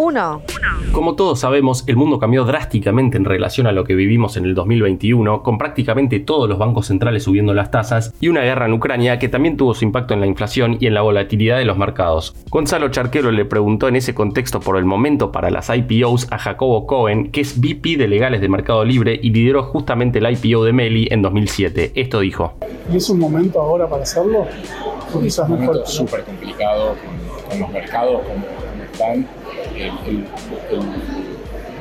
1. Como todos sabemos, el mundo cambió drásticamente en relación a lo que vivimos en el 2021, con prácticamente todos los bancos centrales subiendo las tasas y una guerra en Ucrania que también tuvo su impacto en la inflación y en la volatilidad de los mercados. Gonzalo Charquero le preguntó en ese contexto por el momento para las IPOs a Jacobo Cohen, que es VP de legales de Mercado Libre y lideró justamente el IPO de Meli en 2007. Esto dijo. ¿Y es un momento ahora para hacerlo? es un momento súper complicado con, los mercados como están el,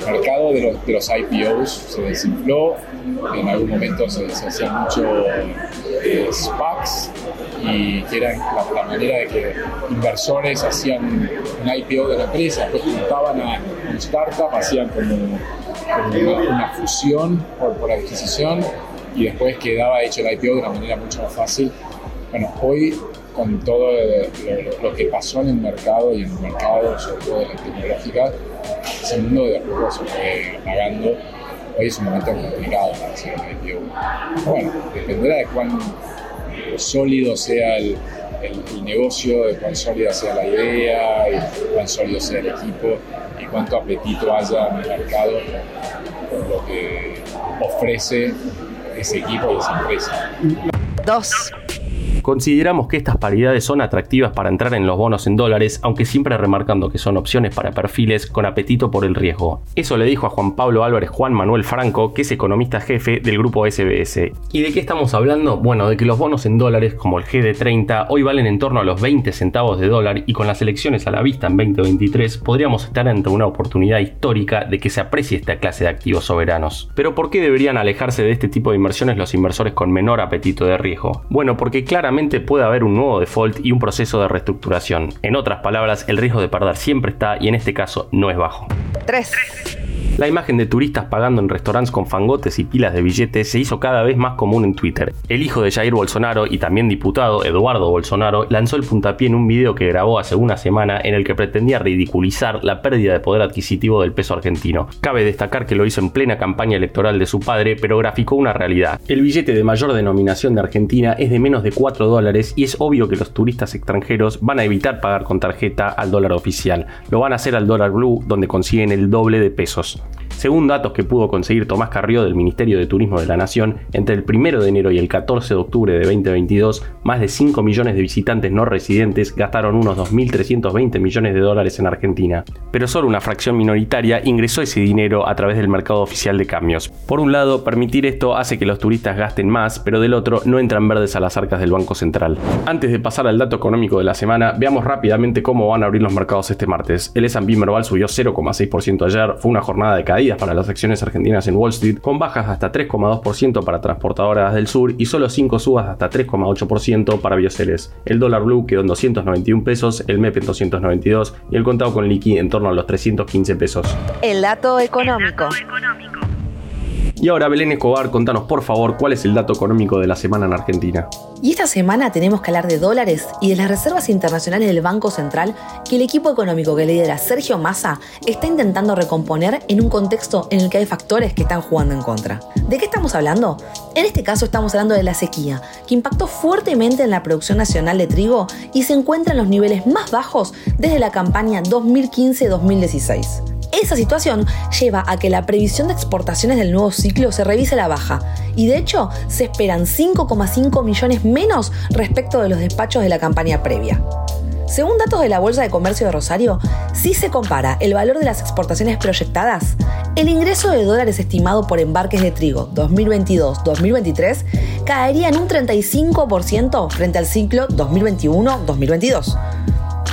mercado de los, de los, IPOs se desinfló, en algún momento se, hacían mucho eh, SPACs y que era la, manera de que inversores hacían un IPO de la empresa, después juntaban a un startup, hacían como, una, fusión por, por adquisición y después quedaba hecho el IPO de una manera mucho más fácil. Bueno, hoy con todo lo, que pasó en el mercado y en el mercado, sobre todo de la tecnológica, ese mundo de juegos se fue apagando. Hoy es un momento complicado para hacer el. Bueno, dependerá de cuán sólido sea el, negocio, de cuán sólida sea la idea, y cuán sólido sea el equipo y cuánto apetito haya en el mercado por lo que ofrece ese equipo y esa empresa. Dos. Consideramos que estas paridades son atractivas para entrar en los bonos en dólares, aunque siempre remarcando que son opciones para perfiles con apetito por el riesgo. Eso le dijo a Juan Pablo Álvarez Juan Manuel Franco, que es economista jefe del grupo SBS. ¿Y de qué estamos hablando? Bueno, de que los bonos en dólares como el GD30 hoy valen en torno a los 20 centavos de dólar y con las elecciones a la vista en 2023 podríamos estar ante una oportunidad histórica de que se aprecie esta clase de activos soberanos. Pero ¿por qué deberían alejarse de este tipo de inversiones los inversores con menor apetito de riesgo? Bueno, porque claramente puede haber un nuevo default y un proceso de reestructuración. En otras palabras, el riesgo de perder siempre está y en este caso no es bajo. 3. La imagen de turistas pagando en restaurantes con fangotes y pilas de billetes se hizo cada vez más común en Twitter. El hijo de Jair Bolsonaro y también diputado Eduardo Bolsonaro lanzó el puntapié en un video que grabó hace una semana en el que pretendía ridiculizar la pérdida de poder adquisitivo del peso argentino. Cabe destacar que lo hizo en plena campaña electoral de su padre, pero graficó una realidad. El billete de mayor denominación de Argentina es de menos de 4 dólares y es obvio que los turistas extranjeros van a evitar pagar con tarjeta al dólar oficial. Lo van a hacer al dólar blue, donde consiguen el doble de pesos. Según datos que pudo conseguir Tomás Carrió del Ministerio de Turismo de la Nación, entre el 1 de enero y el 14 de octubre de 2022, más de 5 millones de visitantes no residentes gastaron unos 2.320 millones de dólares en Argentina. Pero solo una fracción minoritaria ingresó ese dinero a través del mercado oficial de cambios. Por un lado, permitir esto hace que los turistas gasten más, pero del otro no entran verdes a las arcas del Banco Central. Antes de pasar al dato económico de la semana, veamos rápidamente cómo van a abrir los mercados este martes. El S&P Merval subió 0,6% ayer, fue una jornada de caída para las acciones argentinas en Wall Street, con bajas hasta 3,2% para transportadoras del sur y solo 5 subas hasta 3,8% para bioceres. El dólar blue quedó en 291 pesos, el MEP en 292 y el contado con liqui en torno a los 315 pesos. El dato económico. Y ahora, Belén Escobar, contanos por favor cuál es el dato económico de la semana en Argentina. Y esta semana tenemos que hablar de dólares y de las reservas internacionales del Banco Central que el equipo económico que lidera Sergio Massa está intentando recomponer en un contexto en el que hay factores que están jugando en contra. ¿De qué estamos hablando? En este caso estamos hablando de la sequía, que impactó fuertemente en la producción nacional de trigo y se encuentra en los niveles más bajos desde la campaña 2015-2016. Esa situación lleva a que la previsión de exportaciones del nuevo ciclo se revise a la baja y de hecho se esperan 5,5 millones menos respecto de los despachos de la campaña previa. Según datos de la Bolsa de Comercio de Rosario, si se compara el valor de las exportaciones proyectadas, el ingreso de dólares estimado por embarques de trigo 2022-2023 caería en un 35% frente al ciclo 2021-2022.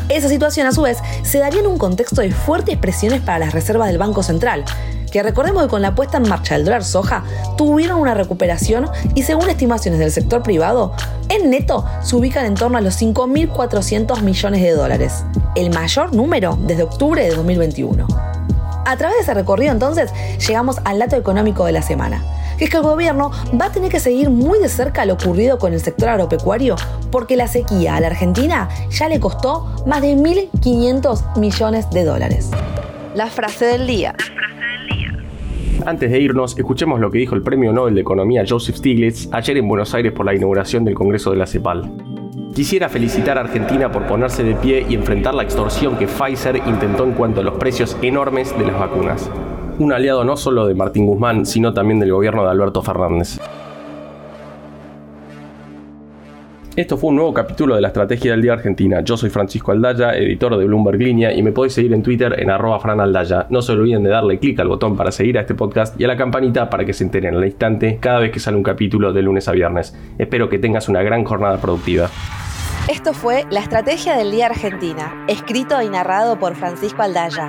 Esa situación, a su vez, se daría en un contexto de fuertes presiones para las reservas del Banco Central, que recordemos que con la puesta en marcha del dólar soja tuvieron una recuperación y según estimaciones del sector privado, en neto se ubican en torno a los 5.400 millones de dólares, el mayor número desde octubre de 2021. A través de ese recorrido entonces llegamos al dato económico de la semana, que es que el gobierno va a tener que seguir muy de cerca lo ocurrido con el sector agropecuario porque la sequía a la Argentina ya le costó más de 1.500 millones de dólares. La frase del día. Antes de irnos, escuchemos lo que dijo el Premio Nobel de Economía Joseph Stiglitz ayer en Buenos Aires por la inauguración del Congreso de la CEPAL. Quisiera felicitar a Argentina por ponerse de pie y enfrentar la extorsión que Pfizer intentó en cuanto a los precios enormes de las vacunas. Un aliado no solo de Martín Guzmán, sino también del gobierno de Alberto Fernández. Esto fue un nuevo capítulo de la Estrategia del Día Argentina. Yo soy Francisco Aldaya, editor de Bloomberg Línea, y me podéis seguir en Twitter en arroba franaldaya. No se olviden de darle clic al botón para seguir a este podcast y a la campanita para que se enteren al instante cada vez que sale un capítulo de lunes a viernes. Espero que tengas una gran jornada productiva. Esto fue La Estrategia del Día Argentina, escrito y narrado por Francisco Aldaya.